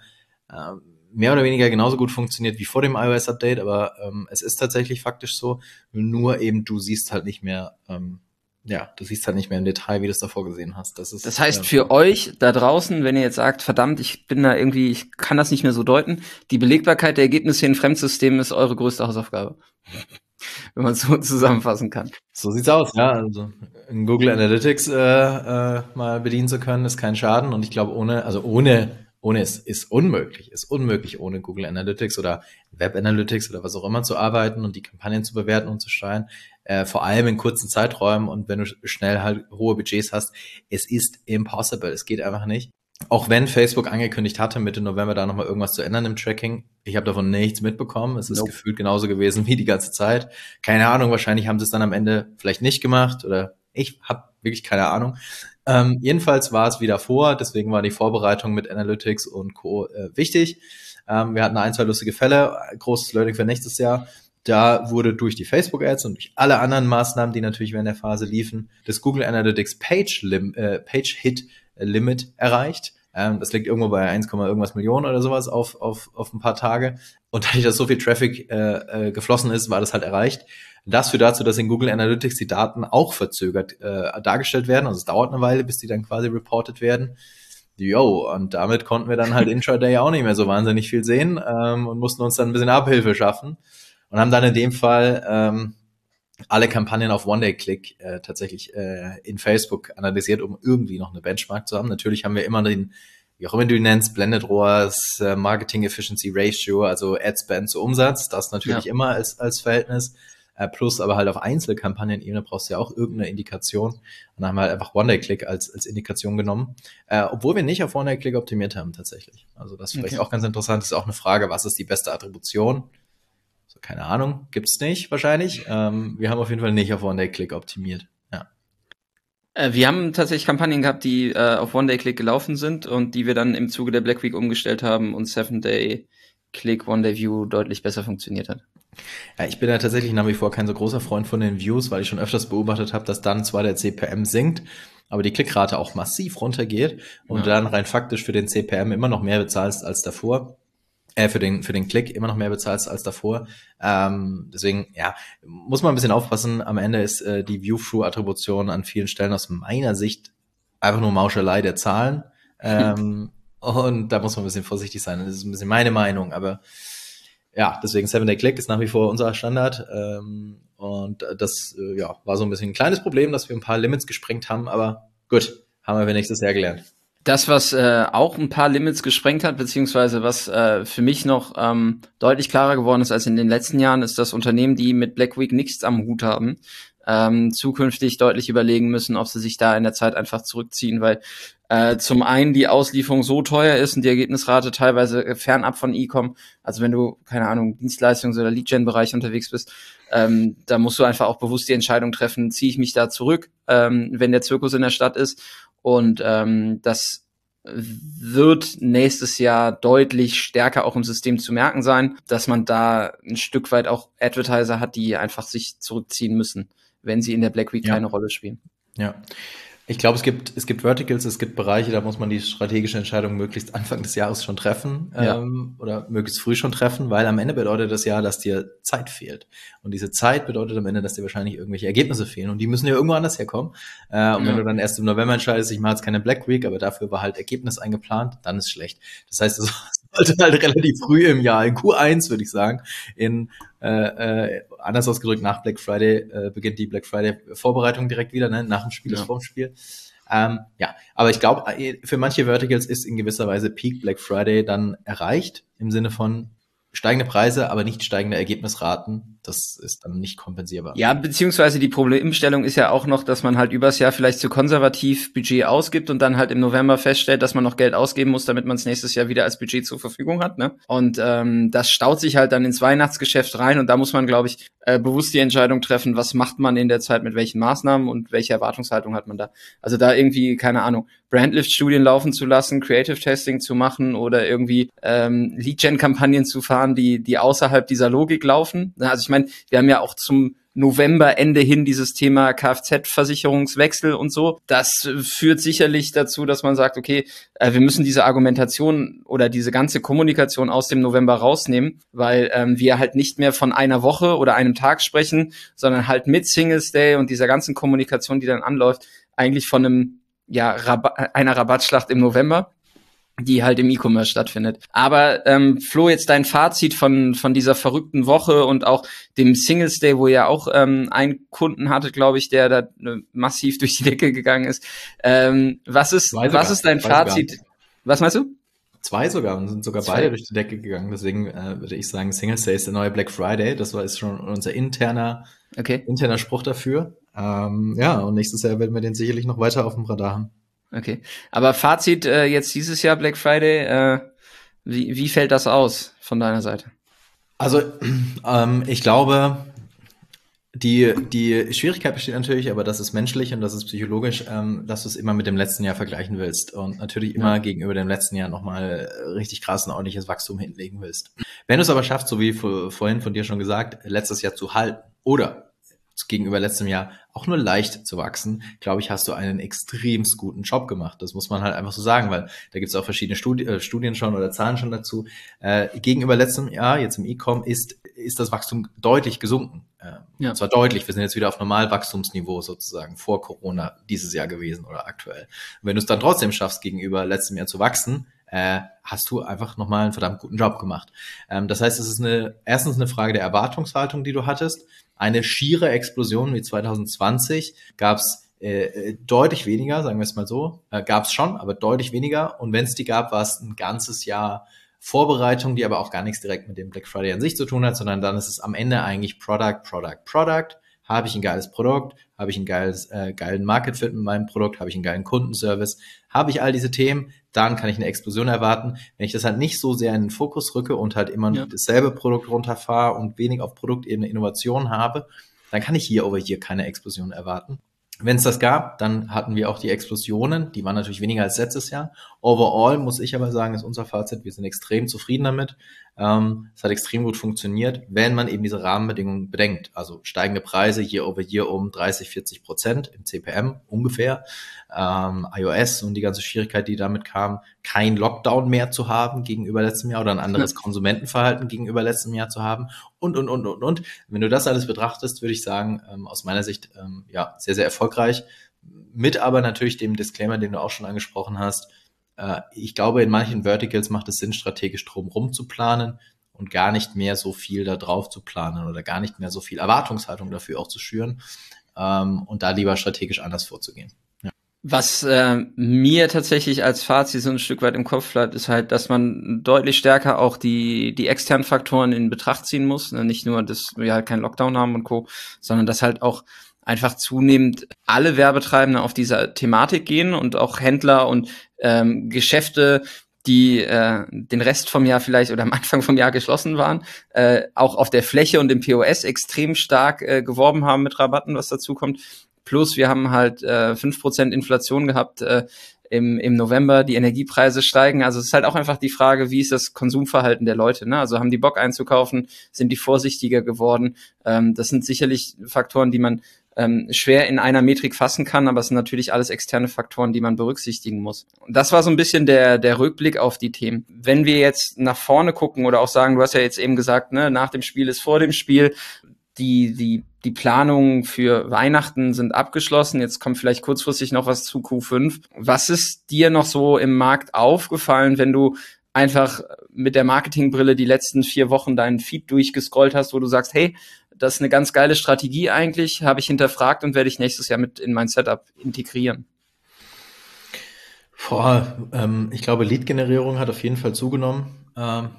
ähm, mehr oder weniger genauso gut funktioniert wie vor dem iOS-Update, aber ähm, es ist tatsächlich faktisch so, nur eben du siehst halt nicht mehr ähm, ja, du siehst halt nicht mehr im Detail, wie du es davor gesehen hast. Das, ist, das heißt, äh, für euch da draußen, wenn ihr jetzt sagt, verdammt, ich bin da irgendwie, ich kann das nicht mehr so deuten, die Belegbarkeit der Ergebnisse in Fremdsystemen ist eure größte Hausaufgabe. wenn man es so zusammenfassen kann. So sieht's aus, ja. Also in Google Analytics äh, äh, mal bedienen zu können, ist kein Schaden. Und ich glaube, ohne, also ohne, ohne es ist unmöglich, ist unmöglich, ohne Google Analytics oder Web Analytics oder was auch immer zu arbeiten und die Kampagnen zu bewerten und zu steuern. Äh, vor allem in kurzen Zeiträumen und wenn du schnell halt hohe Budgets hast, es ist impossible. Es geht einfach nicht. Auch wenn Facebook angekündigt hatte, Mitte November da nochmal irgendwas zu ändern im Tracking, ich habe davon nichts mitbekommen. Es ist nope. gefühlt genauso gewesen wie die ganze Zeit. Keine Ahnung, wahrscheinlich haben sie es dann am Ende vielleicht nicht gemacht oder ich habe wirklich keine Ahnung. Ähm, jedenfalls war es wieder vor, deswegen war die Vorbereitung mit Analytics und Co. Äh, wichtig. Ähm, wir hatten ein, zwei lustige Fälle, großes Learning für nächstes Jahr. Da wurde durch die Facebook-Ads und durch alle anderen Maßnahmen, die natürlich während der Phase liefen, das Google Analytics Page, Lim äh, Page Hit Limit erreicht. Ähm, das liegt irgendwo bei 1, irgendwas Millionen oder sowas auf, auf, auf ein paar Tage. Und dadurch, dass so viel Traffic äh, äh, geflossen ist, war das halt erreicht. Das führt dazu, dass in Google Analytics die Daten auch verzögert äh, dargestellt werden. Also es dauert eine Weile, bis die dann quasi reported werden. Yo, und damit konnten wir dann halt intraday auch nicht mehr so wahnsinnig viel sehen ähm, und mussten uns dann ein bisschen Abhilfe schaffen und haben dann in dem Fall ähm, alle Kampagnen auf One-Day-Click äh, tatsächlich äh, in Facebook analysiert, um irgendwie noch eine Benchmark zu haben. Natürlich haben wir immer den, wie auch immer du ihn nennst, Blended ROAS, äh, Marketing Efficiency Ratio, also Ad Spend zu Umsatz, das natürlich ja. immer als, als Verhältnis. Äh, plus aber halt auf Einzelkampagnenebene brauchst du ja auch irgendeine Indikation. Und dann haben wir halt einfach One-Day-Click als, als Indikation genommen, äh, obwohl wir nicht auf One-Day-Click optimiert haben tatsächlich. Also das ist vielleicht okay. auch ganz interessant. Das ist auch eine Frage, was ist die beste Attribution? Keine Ahnung, gibt's nicht wahrscheinlich. Ähm, wir haben auf jeden Fall nicht auf One-Day-Click optimiert. Ja. Äh, wir haben tatsächlich Kampagnen gehabt, die äh, auf One-Day-Click gelaufen sind und die wir dann im Zuge der Black Week umgestellt haben und Seven-Day-Click, One-Day-View deutlich besser funktioniert hat. Ja, ich bin ja tatsächlich nach wie vor kein so großer Freund von den Views, weil ich schon öfters beobachtet habe, dass dann zwar der CPM sinkt, aber die Klickrate auch massiv runtergeht und ja. dann rein faktisch für den CPM immer noch mehr bezahlst als davor äh, für den für den Klick immer noch mehr bezahlst als davor. Ähm, deswegen ja muss man ein bisschen aufpassen. Am Ende ist äh, die View-Through-Attribution an vielen Stellen aus meiner Sicht einfach nur Mauschelei der Zahlen. Ähm, und da muss man ein bisschen vorsichtig sein. Das ist ein bisschen meine Meinung, aber ja, deswegen Seven Day Click ist nach wie vor unser Standard. Ähm, und das äh, ja, war so ein bisschen ein kleines Problem, dass wir ein paar Limits gesprengt haben, aber gut, haben wir nächstes Jahr gelernt. Das, was äh, auch ein paar Limits gesprengt hat, beziehungsweise was äh, für mich noch ähm, deutlich klarer geworden ist als in den letzten Jahren, ist, dass Unternehmen, die mit Black Week nichts am Hut haben, ähm, zukünftig deutlich überlegen müssen, ob sie sich da in der Zeit einfach zurückziehen, weil äh, zum einen die Auslieferung so teuer ist und die Ergebnisrate teilweise fernab von E-Com. Also wenn du, keine Ahnung, Dienstleistungs- oder Lead-Gen-Bereich unterwegs bist, ähm, da musst du einfach auch bewusst die Entscheidung treffen, ziehe ich mich da zurück, ähm, wenn der Zirkus in der Stadt ist und ähm, das wird nächstes Jahr deutlich stärker auch im System zu merken sein, dass man da ein Stück weit auch Advertiser hat, die einfach sich zurückziehen müssen, wenn sie in der Black Week ja. keine Rolle spielen. Ja. Ich glaube, es gibt, es gibt Verticals, es gibt Bereiche, da muss man die strategische Entscheidung möglichst Anfang des Jahres schon treffen ja. ähm, oder möglichst früh schon treffen, weil am Ende bedeutet das ja, dass dir Zeit fehlt. Und diese Zeit bedeutet am Ende, dass dir wahrscheinlich irgendwelche Ergebnisse fehlen und die müssen ja irgendwo anders herkommen. Äh, und ja. wenn du dann erst im November entscheidest, ich mache jetzt keine Black Week, aber dafür war halt Ergebnis eingeplant, dann ist schlecht. Das heißt, es sollte halt relativ früh im Jahr, in Q1 würde ich sagen, in äh, äh, anders ausgedrückt, nach Black Friday äh, beginnt die Black Friday Vorbereitung direkt wieder, ne? nach dem Spiel ja. ist vorm Spiel. Ähm, ja, aber ich glaube, äh, für manche Verticals ist in gewisser Weise Peak Black Friday dann erreicht, im Sinne von steigende Preise, aber nicht steigende Ergebnisraten. Das ist dann nicht kompensierbar. Ja, beziehungsweise die Problemstellung ist ja auch noch, dass man halt übers Jahr vielleicht zu konservativ Budget ausgibt und dann halt im November feststellt, dass man noch Geld ausgeben muss, damit man es nächstes Jahr wieder als Budget zur Verfügung hat. Ne? Und ähm, das staut sich halt dann ins Weihnachtsgeschäft rein und da muss man, glaube ich, äh, bewusst die Entscheidung treffen, was macht man in der Zeit mit welchen Maßnahmen und welche Erwartungshaltung hat man da. Also da irgendwie, keine Ahnung, Brandlift-Studien laufen zu lassen, Creative Testing zu machen oder irgendwie ähm, Lead-Gen-Kampagnen zu fahren, die, die außerhalb dieser Logik laufen. Also ich meine, wir haben ja auch zum November, Ende hin dieses Thema Kfz-Versicherungswechsel und so. Das führt sicherlich dazu, dass man sagt, okay, äh, wir müssen diese Argumentation oder diese ganze Kommunikation aus dem November rausnehmen, weil ähm, wir halt nicht mehr von einer Woche oder einem Tag sprechen, sondern halt mit Singles Day und dieser ganzen Kommunikation, die dann anläuft, eigentlich von einem ja, Rabatt, einer Rabattschlacht im November die halt im E-Commerce stattfindet. Aber ähm, Flo, jetzt dein Fazit von von dieser verrückten Woche und auch dem Singles Day, wo ihr auch ähm, einen Kunden hatte, glaube ich, der da äh, massiv durch die Decke gegangen ist. Ähm, was ist was ist dein Fazit? Was meinst du? Zwei sogar und sind sogar Zwei. beide durch die Decke gegangen. Deswegen äh, würde ich sagen, Singles Day ist der neue Black Friday. Das war ist schon unser interner okay. interner Spruch dafür. Ähm, ja, und nächstes Jahr werden wir den sicherlich noch weiter auf dem Radar haben. Okay. Aber Fazit äh, jetzt dieses Jahr Black Friday, äh, wie, wie fällt das aus von deiner Seite? Also ähm, ich glaube, die, die Schwierigkeit besteht natürlich, aber das ist menschlich und das ist psychologisch, ähm, dass du es immer mit dem letzten Jahr vergleichen willst und natürlich immer ja. gegenüber dem letzten Jahr nochmal richtig krass ein ordentliches Wachstum hinlegen willst. Wenn du es aber schaffst, so wie vorhin von dir schon gesagt, letztes Jahr zu halten oder gegenüber letztem Jahr auch nur leicht zu wachsen, glaube ich, hast du einen extremst guten Job gemacht. Das muss man halt einfach so sagen, weil da gibt es auch verschiedene Studi äh, Studien schon oder Zahlen schon dazu. Äh, gegenüber letztem Jahr, jetzt im E-Com, ist, ist das Wachstum deutlich gesunken. Äh, ja. Und zwar deutlich. Wir sind jetzt wieder auf Normalwachstumsniveau sozusagen vor Corona dieses Jahr gewesen oder aktuell. Und wenn du es dann trotzdem schaffst, gegenüber letztem Jahr zu wachsen, äh, hast du einfach nochmal einen verdammt guten Job gemacht. Ähm, das heißt, es ist eine, erstens eine Frage der Erwartungshaltung, die du hattest eine schiere Explosion wie 2020 gab es äh, deutlich weniger, sagen wir es mal so. Äh, gab es schon, aber deutlich weniger. Und wenn es die gab, war es ein ganzes Jahr Vorbereitung, die aber auch gar nichts direkt mit dem Black Friday an sich zu tun hat, sondern dann ist es am Ende eigentlich Product, Product, Product. Habe ich ein geiles Produkt? Habe ich einen geiles, äh, geilen Market Fit mit meinem Produkt? Habe ich einen geilen Kundenservice? Habe ich all diese Themen? Dann kann ich eine Explosion erwarten. Wenn ich das halt nicht so sehr in den Fokus rücke und halt immer ja. dasselbe Produkt runterfahre und wenig auf Produktebene Innovation habe, dann kann ich hier over hier keine Explosion erwarten. Wenn es das gab, dann hatten wir auch die Explosionen. Die waren natürlich weniger als letztes Jahr. Overall muss ich aber sagen, ist unser Fazit, wir sind extrem zufrieden damit. Ähm, es hat extrem gut funktioniert, wenn man eben diese Rahmenbedingungen bedenkt. Also steigende Preise year over year um 30, 40 Prozent im CPM ungefähr. Ähm, iOS und die ganze Schwierigkeit, die damit kam, kein Lockdown mehr zu haben gegenüber letztem Jahr oder ein anderes Konsumentenverhalten gegenüber letztem Jahr zu haben und, und, und, und, und. Wenn du das alles betrachtest, würde ich sagen, ähm, aus meiner Sicht, ähm, ja, sehr, sehr erfolgreich. Mit aber natürlich dem Disclaimer, den du auch schon angesprochen hast, ich glaube, in manchen Verticals macht es Sinn, strategisch drumherum zu planen und gar nicht mehr so viel da drauf zu planen oder gar nicht mehr so viel Erwartungshaltung dafür auch zu schüren ähm, und da lieber strategisch anders vorzugehen. Ja. Was äh, mir tatsächlich als Fazit so ein Stück weit im Kopf bleibt, ist halt, dass man deutlich stärker auch die, die externen Faktoren in Betracht ziehen muss. Ne? Nicht nur, dass wir halt keinen Lockdown haben und Co., sondern dass halt auch einfach zunehmend alle Werbetreibende auf dieser Thematik gehen und auch Händler und ähm, Geschäfte, die äh, den Rest vom Jahr vielleicht oder am Anfang vom Jahr geschlossen waren, äh, auch auf der Fläche und im POS extrem stark äh, geworben haben mit Rabatten, was dazu kommt. Plus wir haben halt äh, 5% Inflation gehabt äh, im, im November, die Energiepreise steigen. Also es ist halt auch einfach die Frage, wie ist das Konsumverhalten der Leute? Ne? Also haben die Bock einzukaufen, sind die vorsichtiger geworden? Ähm, das sind sicherlich Faktoren, die man ähm, schwer in einer Metrik fassen kann, aber es sind natürlich alles externe Faktoren, die man berücksichtigen muss. Das war so ein bisschen der, der Rückblick auf die Themen. Wenn wir jetzt nach vorne gucken oder auch sagen, du hast ja jetzt eben gesagt, ne, nach dem Spiel ist vor dem Spiel, die, die, die Planungen für Weihnachten sind abgeschlossen. Jetzt kommt vielleicht kurzfristig noch was zu Q5. Was ist dir noch so im Markt aufgefallen, wenn du einfach mit der Marketingbrille die letzten vier Wochen deinen Feed durchgescrollt hast, wo du sagst, hey, das ist eine ganz geile Strategie eigentlich, habe ich hinterfragt und werde ich nächstes Jahr mit in mein Setup integrieren. Boah, ähm, ich glaube, Lead-Generierung hat auf jeden Fall zugenommen. Ähm,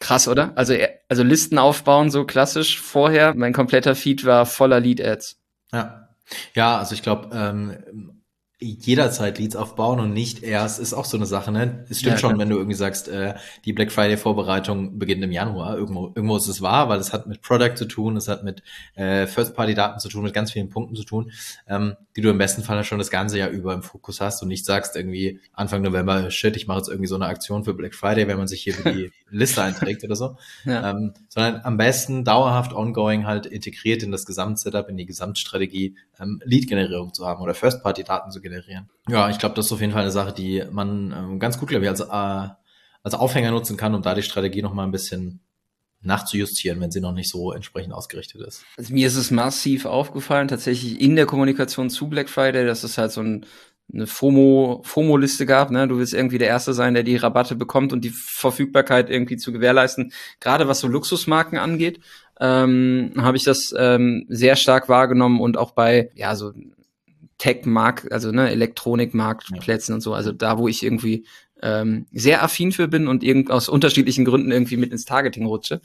Krass, oder? Also, also Listen aufbauen, so klassisch vorher. Mein kompletter Feed war voller Lead-Ads. Ja. Ja, also ich glaube, ähm, jederzeit Leads aufbauen und nicht erst, ist auch so eine Sache, ne? Es stimmt Ja, schon, klar. wenn du irgendwie sagst, äh, die Black Friday Vorbereitung beginnt im Januar. Irgendwo, irgendwo ist es wahr, weil es hat mit Product zu tun, es hat mit äh, First-Party-Daten zu tun, mit ganz vielen Punkten zu tun, ähm, die du im besten Fall schon das ganze Jahr über im Fokus hast und nicht sagst irgendwie Anfang November, shit, ich mache jetzt irgendwie so eine Aktion für Black Friday, wenn man sich hier für die Liste einträgt oder so. Ja. Ähm, sondern am besten dauerhaft ongoing halt integriert in das Gesamtsetup, in die Gesamtstrategie, ähm, Lead-Generierung zu haben oder First-Party-Daten zu generieren. Ja, ich glaube, das ist auf jeden Fall eine Sache, die man ähm, ganz gut, glaube ich, als, äh, als Aufhänger nutzen kann, um da die Strategie noch mal ein bisschen nachzujustieren, wenn sie noch nicht so entsprechend ausgerichtet ist. Also mir ist es massiv aufgefallen, tatsächlich in der Kommunikation zu Black Friday, dass es halt so ein, eine FOMO, FOMO-Liste gab, ne? Du willst irgendwie der Erste sein, der die Rabatte bekommt und die Verfügbarkeit irgendwie zu gewährleisten. Gerade was so Luxusmarken angeht, ähm, habe ich das ähm, sehr stark wahrgenommen und auch bei, ja, so Tech-Markt, also ne, Elektronik-Marktplätzen und so, also da, wo ich irgendwie ähm, sehr affin für bin und irgend aus unterschiedlichen Gründen irgendwie mit ins Targeting rutsche.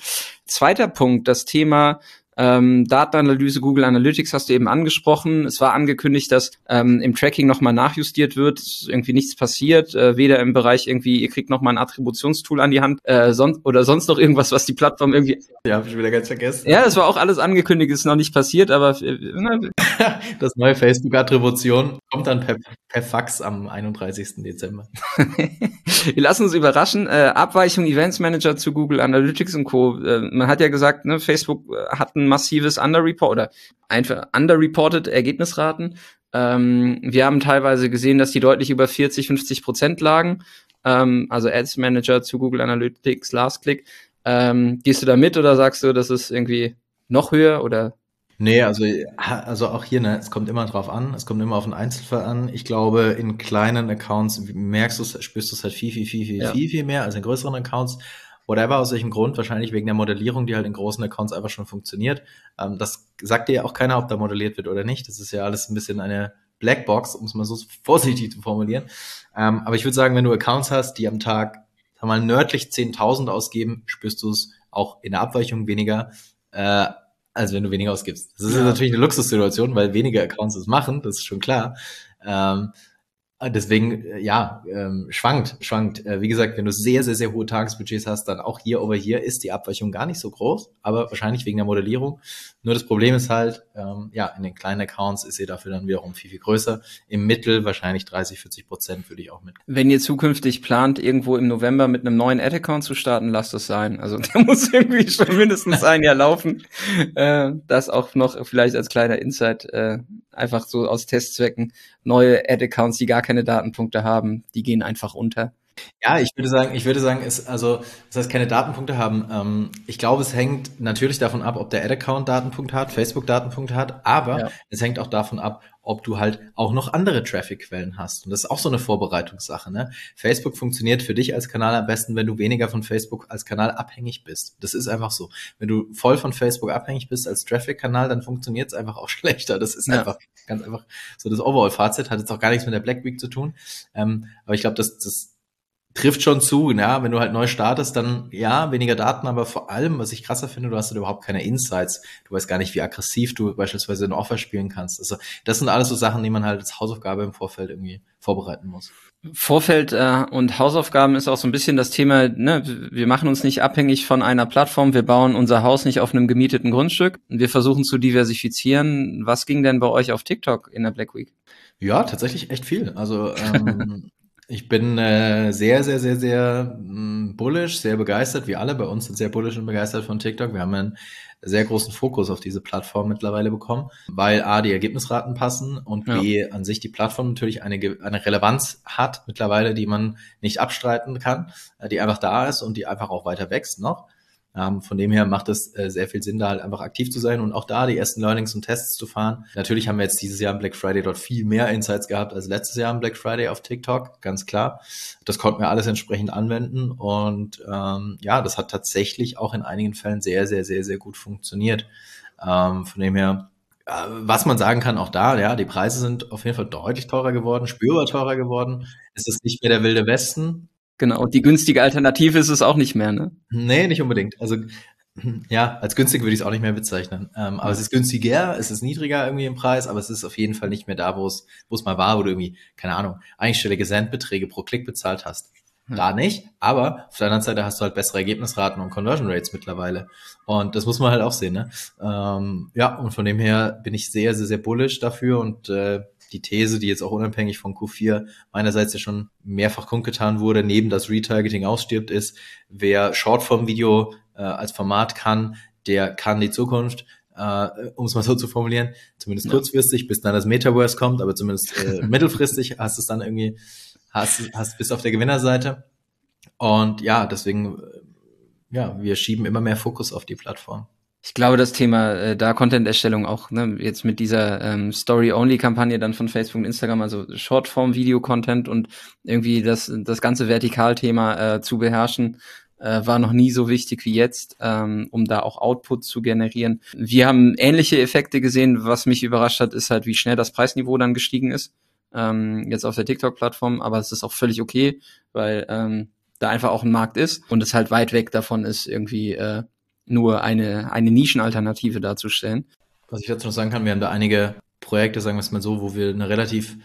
Zweiter Punkt, das Thema ähm, Datenanalyse, Google Analytics hast du eben angesprochen. Es war angekündigt, dass ähm, im Tracking nochmal nachjustiert wird, irgendwie nichts passiert, äh, weder im Bereich irgendwie, ihr kriegt nochmal ein Attributionstool an die Hand äh, sonst, oder sonst noch irgendwas, was die Plattform irgendwie. Ja, habe ich wieder ganz vergessen. Ja, das war auch alles angekündigt, ist noch nicht passiert, aber äh, Das neue Facebook-Attribution kommt dann per, per Fax am 31. Dezember. Wir lassen uns überraschen. Äh, Abweichung Events Manager zu Google Analytics und Co. Äh, man hat ja gesagt, ne, Facebook äh, hat ein massives Underreport oder einfach underreported Ergebnisraten. Ähm, wir haben teilweise gesehen, dass die deutlich über 40, 50 Prozent lagen. Ähm, also Ads Manager zu Google Analytics, Last Click. Ähm, gehst du da mit oder sagst du, das ist irgendwie noch höher oder Nee, also, also auch hier, ne, es kommt immer drauf an, es kommt immer auf den Einzelfall an. Ich glaube, in kleinen Accounts merkst du es, spürst du es halt viel, viel, viel, viel, Ja. viel, viel mehr als in größeren Accounts. Whatever, aus welchem Grund, wahrscheinlich wegen der Modellierung, die halt in großen Accounts einfach schon funktioniert. Ähm, das sagt dir ja auch keiner, ob da modelliert wird oder nicht. Das ist ja alles ein bisschen eine Blackbox, um es mal so vorsichtig zu formulieren. Ähm, aber ich würde sagen, wenn du Accounts hast, die am Tag, sag mal, nördlich 10.000 ausgeben, spürst du es auch in der Abweichung weniger. Äh, als wenn du weniger ausgibst. Das ist Ja. natürlich eine Luxussituation, weil weniger Accounts es machen, das ist schon klar. Ähm, deswegen, äh, ja, ähm, schwankt, schwankt. Äh, wie gesagt, wenn du sehr, sehr, sehr hohe Tagesbudgets hast, dann auch hier over hier ist die Abweichung gar nicht so groß, aber wahrscheinlich wegen der Modellierung. Nur das Problem ist halt, ähm, ja, in den kleinen Accounts ist sie dafür dann wiederum viel, viel größer. Im Mittel wahrscheinlich 30, 40 Prozent würde ich auch mit. Wenn ihr zukünftig plant, irgendwo im November mit einem neuen Ad-Account zu starten, lasst es sein. Also der muss irgendwie schon mindestens ein Jahr laufen. Äh, das auch noch vielleicht als kleiner Insight, äh, einfach so aus Testzwecken. Neue Ad-Accounts, die gar keine Datenpunkte haben, die gehen einfach unter. Ja, ich würde sagen, ich würde sagen, es, also, das heißt, keine Datenpunkte haben. Ähm, ich glaube, es hängt natürlich davon ab, ob der Ad-Account Datenpunkt hat, Facebook Datenpunkte hat, aber Ja. es hängt auch davon ab, ob du halt auch noch andere Traffic-Quellen hast. Und das ist auch so eine Vorbereitungssache, ne? Facebook funktioniert für dich als Kanal am besten, wenn du weniger von Facebook als Kanal abhängig bist. Das ist einfach so. Wenn du voll von Facebook abhängig bist als Traffic-Kanal, dann funktioniert es einfach auch schlechter. Das ist Ja. einfach ganz einfach so das Overall-Fazit. Hat jetzt auch gar nichts mit der Black Week zu tun. Ähm, aber ich glaube, das, das trifft schon zu, ja, wenn du halt neu startest, dann ja, weniger Daten, aber vor allem, was ich krasser finde, du hast halt überhaupt keine Insights. Du weißt gar nicht, wie aggressiv du beispielsweise ein Offer spielen kannst. Also das sind alles so Sachen, die man halt als Hausaufgabe im Vorfeld irgendwie vorbereiten muss. Vorfeld äh, und Hausaufgaben ist auch so ein bisschen das Thema, ne, wir machen uns nicht abhängig von einer Plattform, wir bauen unser Haus nicht auf einem gemieteten Grundstück. Wir versuchen zu diversifizieren. Was ging denn bei euch auf TikTok in der Black Week? Ja, tatsächlich echt viel. Also ähm, ich bin äh, sehr, sehr, sehr, sehr mh, bullish, sehr begeistert. Wir alle bei uns sind sehr bullish und begeistert von TikTok. Wir haben einen sehr großen Fokus auf diese Plattform mittlerweile bekommen, weil A, die Ergebnisraten passen und Ja. B, an sich die Plattform natürlich eine, eine Relevanz hat mittlerweile, die man nicht abstreiten kann, äh, die einfach da ist und die einfach auch weiter wächst noch. Ähm, von dem her macht es äh, sehr viel Sinn, da halt einfach aktiv zu sein und auch da die ersten Learnings und Tests zu fahren. Natürlich haben wir jetzt dieses Jahr am Black Friday dort viel mehr Insights gehabt als letztes Jahr am Black Friday auf TikTok, ganz klar. Das konnten wir alles entsprechend anwenden und ähm, ja, das hat tatsächlich auch in einigen Fällen sehr, sehr, sehr, sehr gut funktioniert. Ähm, von dem her, äh, was man sagen kann, auch da, ja, die Preise sind auf jeden Fall deutlich teurer geworden, spürbar teurer geworden. Es ist nicht mehr der wilde Westen, Genau, die günstige Alternative ist es auch nicht mehr, ne? Nee, nicht unbedingt. Also Ja, als günstig würde ich es auch nicht mehr bezeichnen. Ähm, aber ja. es ist günstiger, es ist niedriger irgendwie im Preis, aber es ist auf jeden Fall nicht mehr da, wo es, wo es mal war, wo du irgendwie, keine Ahnung, einstellige Centbeträge pro Klick bezahlt hast. Hm. Da nicht, aber auf der anderen Seite hast du halt bessere Ergebnisraten und Conversion Rates mittlerweile. Und das muss man halt auch sehen, ne? Ähm, ja, und von dem her bin ich sehr, sehr, sehr bullish dafür und äh, die These, die jetzt auch unabhängig von Q4 meinerseits ja schon mehrfach kundgetan wurde, neben das Retargeting ausstirbt, ist, wer Shortform-Video äh, als Format kann, der kann die Zukunft, äh, um es mal so zu formulieren, zumindest ja. kurzfristig, bis dann das Metaverse kommt, aber zumindest äh, mittelfristig hast du es dann irgendwie, hast, hast bis auf der Gewinnerseite. Und ja, deswegen, äh, ja, wir schieben immer mehr Fokus auf die Plattform. Ich glaube, das Thema äh, da Content-Erstellung auch, ne, jetzt mit dieser ähm, Story-Only-Kampagne dann von Facebook und Instagram, also Shortform-Video-Content und irgendwie das, das ganze Vertikalthema äh, zu beherrschen, äh, war noch nie so wichtig wie jetzt, ähm, um da auch Output zu generieren. Wir haben ähnliche Effekte gesehen. Was mich überrascht hat, ist halt, wie schnell das Preisniveau dann gestiegen ist. Ähm, jetzt auf der TikTok-Plattform, aber es ist auch völlig okay, weil ähm, da einfach auch ein Markt ist und es halt weit weg davon ist, irgendwie äh, nur eine, eine Nischenalternative darzustellen. Was ich dazu noch sagen kann, wir haben da einige Projekte, sagen wir es mal so, wo wir eine relativ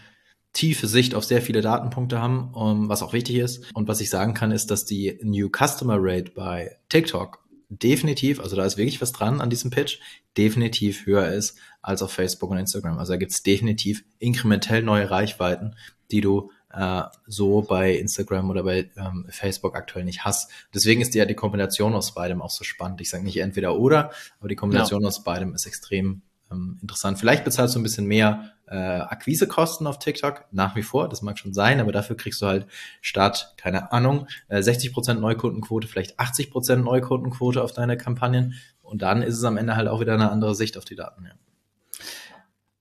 tiefe Sicht auf sehr viele Datenpunkte haben, um, was auch wichtig ist. Und was ich sagen kann, ist, dass die New Customer Rate bei TikTok definitiv, also da ist wirklich was dran an diesem Pitch, definitiv höher ist als auf Facebook und Instagram. Also da gibt es definitiv inkrementell neue Reichweiten, die du äh, so bei Instagram oder bei ähm, Facebook aktuell nicht hast. Deswegen ist ja die Kombination aus beidem auch so spannend. Ich sage nicht entweder oder, aber die Kombination ja. aus beidem ist extrem ähm, interessant. Vielleicht bezahlst du ein bisschen mehr äh, Akquisekosten auf TikTok, nach wie vor, das mag schon sein, aber dafür kriegst du halt statt, keine Ahnung, äh, 60% Neukundenquote, vielleicht 80% Neukundenquote auf deine Kampagnen und dann ist es am Ende halt auch wieder eine andere Sicht auf die Daten. Ja.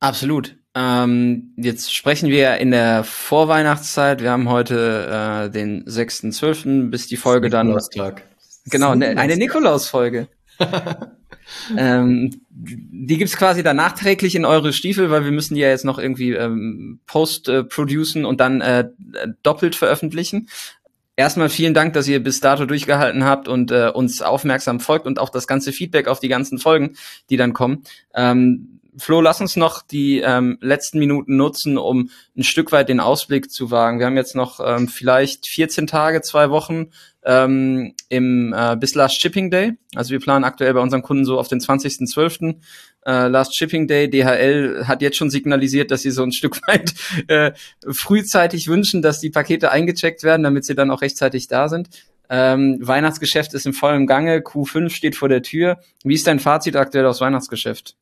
Absolut. Ähm, jetzt sprechen wir in der Vorweihnachtszeit. Wir haben heute äh, den 6.12., bis die Folge dann. Genau, ne, eine Nikolaus-Folge. ähm, die gibt's quasi dann nachträglich in eure Stiefel, weil wir müssen die ja jetzt noch irgendwie ähm, post-producen und dann äh, doppelt veröffentlichen. Erstmal vielen Dank, dass ihr bis dato durchgehalten habt und äh, uns aufmerksam folgt und auch das ganze Feedback auf die ganzen Folgen, die dann kommen. Ähm, Flo, lass uns noch die ähm, letzten Minuten nutzen, um ein Stück weit den Ausblick zu wagen. Wir haben jetzt noch ähm, vielleicht 14 Tage, zwei Wochen ähm, im äh, bis Last Shipping Day. Also wir planen aktuell bei unseren Kunden so auf den 20.12. Äh, Last Shipping Day. DHL hat jetzt schon signalisiert, dass sie so ein Stück weit äh, frühzeitig wünschen, dass die Pakete eingecheckt werden, damit sie dann auch rechtzeitig da sind. Ähm, Weihnachtsgeschäft ist im vollen Gange, Q5 steht vor der Tür. Wie ist dein Fazit aktuell aufs Weihnachtsgeschäft?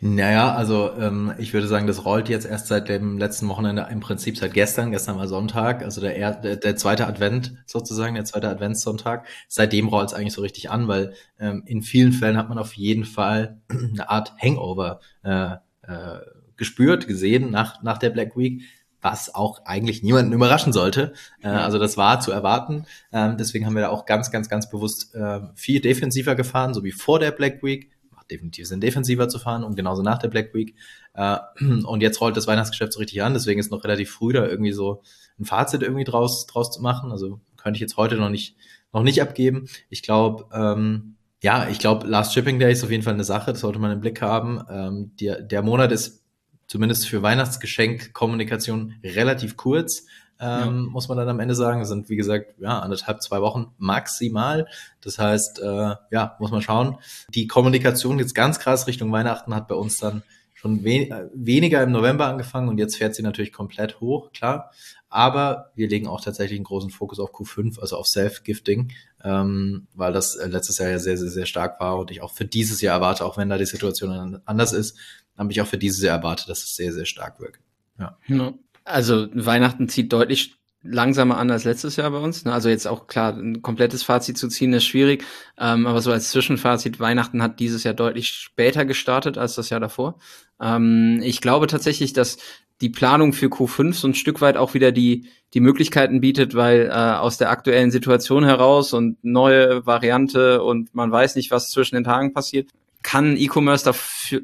Naja, also ähm, ich würde sagen, das rollt jetzt erst seit dem letzten Wochenende, im Prinzip seit gestern, gestern war Sonntag, also der, er, der, der zweite Advent sozusagen, der zweite Adventssonntag. Seitdem rollt es eigentlich so richtig an, weil ähm, in vielen Fällen hat man auf jeden Fall eine Art Hangover äh, äh, gespürt, gesehen nach, nach der Black Week was auch eigentlich niemanden überraschen sollte. Äh, also das war zu erwarten. Ähm, deswegen haben wir da auch ganz, ganz, ganz bewusst äh, viel defensiver gefahren, so wie vor der Black Week definitiv Sinn, defensiver zu fahren und genauso nach der Black Week. Äh, und jetzt rollt das Weihnachtsgeschäft so richtig an, deswegen ist noch relativ früh da irgendwie so ein Fazit irgendwie draus, draus zu machen. Also könnte ich jetzt heute noch nicht, noch nicht abgeben. Ich glaube, ähm, ja, ich glaube, Last Shipping Day ist auf jeden Fall eine Sache, das sollte man im Blick haben. Ähm, der, der Monat ist zumindest für Weihnachtsgeschenk-Kommunikation relativ kurz ähm, ja. muss man dann am Ende sagen. Das sind, wie gesagt, ja, anderthalb, zwei Wochen maximal. Das heißt, äh, ja, muss man schauen. Die Kommunikation jetzt ganz krass Richtung Weihnachten hat bei uns dann schon we äh, weniger im November angefangen und jetzt fährt sie natürlich komplett hoch, klar. Aber wir legen auch tatsächlich einen großen Fokus auf Q5, also auf Self-Gifting, ähm, weil das äh, letztes Jahr ja sehr, sehr, sehr stark war und ich auch für dieses Jahr erwarte, auch wenn da die Situation anders ist, habe ich auch für dieses Jahr erwartet, dass es sehr, sehr stark wirkt. Ja. ja. Also Weihnachten zieht deutlich langsamer an als letztes Jahr bei uns. Ne? Also jetzt auch klar, ein komplettes Fazit zu ziehen ist schwierig, ähm, aber so als Zwischenfazit, Weihnachten hat dieses Jahr deutlich später gestartet als das Jahr davor. Ähm, ich glaube tatsächlich, dass die Planung für Q5 so ein Stück weit auch wieder die, die Möglichkeiten bietet, weil äh, aus der aktuellen Situation heraus und neue Variante und man weiß nicht, was zwischen den Tagen passiert, kann E-Commerce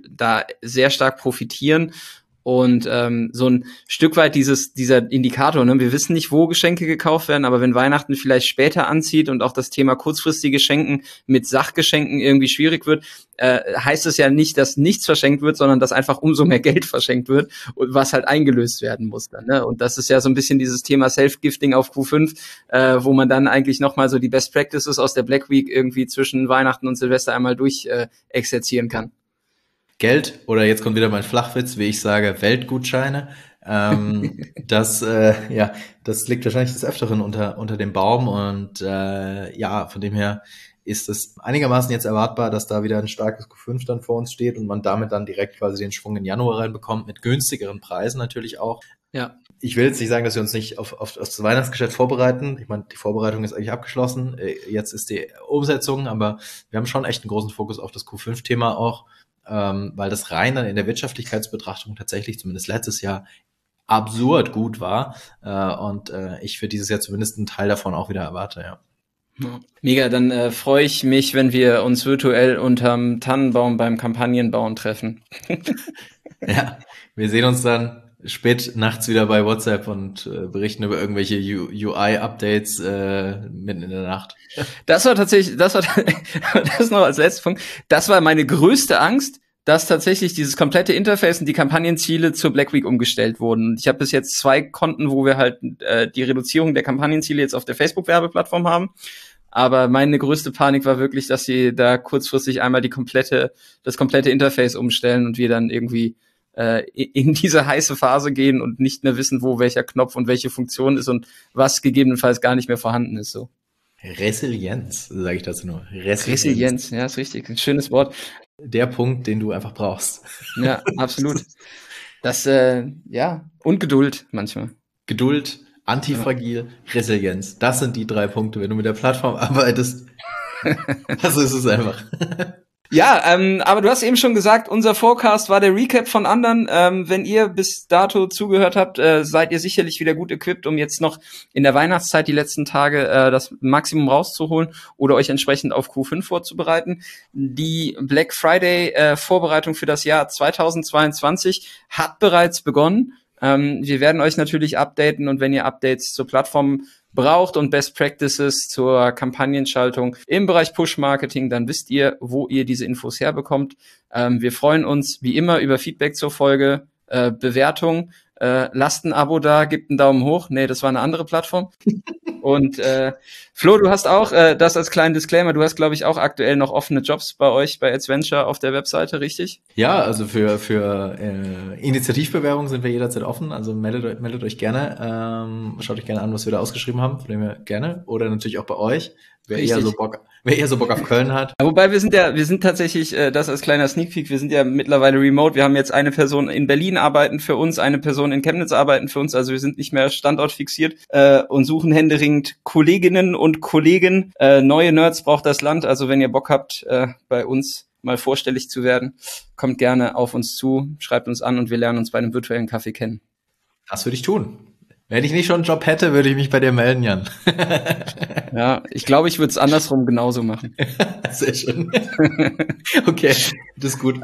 da sehr stark profitieren Und ähm, so ein Stück weit dieses, dieser Indikator, ne? wir wissen nicht, wo Geschenke gekauft werden, aber wenn Weihnachten vielleicht später anzieht und auch das Thema kurzfristige Schenken mit Sachgeschenken irgendwie schwierig wird, äh, heißt es ja nicht, dass nichts verschenkt wird, sondern dass einfach umso mehr Geld verschenkt wird was halt eingelöst werden muss dann. Ne? Und das ist ja so ein bisschen dieses Thema Self-Gifting auf Q5, äh, wo man dann eigentlich nochmal so die Best Practices aus der Black Week irgendwie zwischen Weihnachten und Silvester einmal durch äh, exerzieren kann. Geld oder jetzt kommt wieder mein Flachwitz, wie ich sage, Weltgutscheine. ähm, das, äh, ja, das liegt wahrscheinlich des Öfteren unter, unter dem Baum und äh, ja, von dem her ist es einigermaßen jetzt erwartbar, dass da wieder ein starkes Q5 dann vor uns steht und man damit dann direkt quasi den Schwung in Januar reinbekommt, mit günstigeren Preisen natürlich auch. Ja. Ich will jetzt nicht sagen, dass wir uns nicht auf, auf, auf das Weihnachtsgeschäft vorbereiten. Ich meine, die Vorbereitung ist eigentlich abgeschlossen. Äh, jetzt ist die Umsetzung, aber wir haben schon echt einen großen Fokus auf das Q5-Thema auch ähm, weil das rein dann in der Wirtschaftlichkeitsbetrachtung tatsächlich zumindest letztes Jahr absurd gut war äh, und äh, ich für dieses Jahr zumindest einen Teil davon auch wieder erwarte, ja. Mega, dann äh, freue ich mich, wenn wir uns virtuell unterm Tannenbaum beim Kampagnenbauen treffen. ja, wir sehen uns dann spät nachts wieder bei WhatsApp und äh, berichten über irgendwelche UI-Updates äh, mitten in der Nacht. Das war tatsächlich, das war das noch als letzter Punkt. Das war meine größte Angst, dass tatsächlich dieses komplette Interface und die Kampagnenziele zur Black Week umgestellt wurden. Ich habe bis jetzt zwei Konten, wo wir halt äh, die Reduzierung der Kampagnenziele jetzt auf der Facebook-Werbeplattform haben. Aber meine größte Panik war wirklich, dass sie da kurzfristig einmal die komplette, das komplette Interface umstellen und wir dann irgendwie äh, in diese heiße Phase gehen und nicht mehr wissen, wo welcher Knopf und welche Funktion ist und was gegebenenfalls gar nicht mehr vorhanden ist. So. Resilienz, sage ich dazu nur. Resilienz. Resilienz, ja, ist richtig. Ein schönes Wort. Der Punkt, den du einfach brauchst. Ja, absolut. Das, äh, ja, und Geduld manchmal. Geduld, antifragil, ja. Resilienz. Das sind die drei Punkte, wenn du mit der Plattform arbeitest. das ist es einfach. Ja, ähm, aber du hast eben schon gesagt, unser Forecast war der Recap von anderen. Ähm, wenn ihr bis dato zugehört habt, äh, seid ihr sicherlich wieder gut equipped, um jetzt noch in der Weihnachtszeit die letzten Tage äh, das Maximum rauszuholen oder euch entsprechend auf Q5 vorzubereiten. Die Black Friday äh, Vorbereitung für das Jahr 2022 hat bereits begonnen. Ähm, wir werden euch natürlich updaten und wenn ihr Updates zur Plattform braucht und Best Practices zur Kampagnenschaltung im Bereich Push-Marketing, dann wisst ihr, wo ihr diese Infos herbekommt. Ähm, wir freuen uns wie immer über Feedback zur Folge, äh, Bewertung. Äh, lasst ein Abo da, gebt einen Daumen hoch. Nee, das war eine andere Plattform. Und äh, Flo, du hast auch äh, das als kleinen Disclaimer, du hast, glaube ich, auch aktuell noch offene Jobs bei euch bei Adventure auf der Webseite, richtig? Ja, also für, für äh, Initiativbewerbungen sind wir jederzeit offen. Also meldet, meldet euch gerne. Ähm, schaut euch gerne an, was wir da ausgeschrieben haben, von dem wir gerne. Oder natürlich auch bei euch. Wer eher so Bock, wer eher so Bock auf Köln hat. Wobei wir sind ja, wir sind tatsächlich, äh, das als kleiner Sneak Peek, wir sind ja mittlerweile remote. Wir haben jetzt eine Person in Berlin arbeiten für uns, eine Person in Chemnitz arbeiten für uns. Also wir sind nicht mehr standortfixiert äh, und suchen händeringend Kolleginnen und Kollegen. Äh, neue Nerds braucht das Land. Also wenn ihr Bock habt, äh, bei uns mal vorstellig zu werden, kommt gerne auf uns zu, schreibt uns an und wir lernen uns bei einem virtuellen Kaffee kennen. Das würde ich tun. Wenn ich nicht schon einen Job hätte, würde ich mich bei dir melden, Jan. ja, ich glaube, ich würde es andersrum genauso machen. Sehr schön. okay, das ist gut.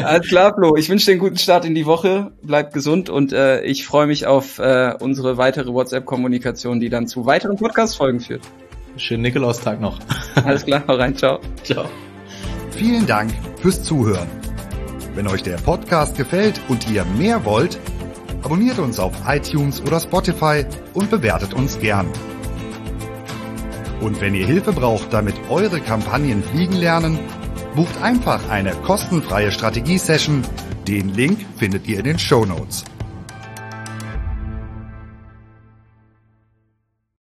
Alles klar, Flo. Ich wünsche dir einen guten Start in die Woche. Bleib gesund und äh, ich freue mich auf äh, unsere weitere WhatsApp-Kommunikation, die dann zu weiteren Podcast-Folgen führt. Schönen Nikolaustag noch. Alles klar, hau rein, ciao. Ciao. Vielen Dank fürs Zuhören. Wenn euch der Podcast gefällt und ihr mehr wollt, abonniert uns auf iTunes oder Spotify und bewertet uns gern. Und wenn ihr Hilfe braucht, damit eure Kampagnen fliegen lernen, bucht einfach eine kostenfreie Strategie-Session. Den Link findet ihr in den Show Notes.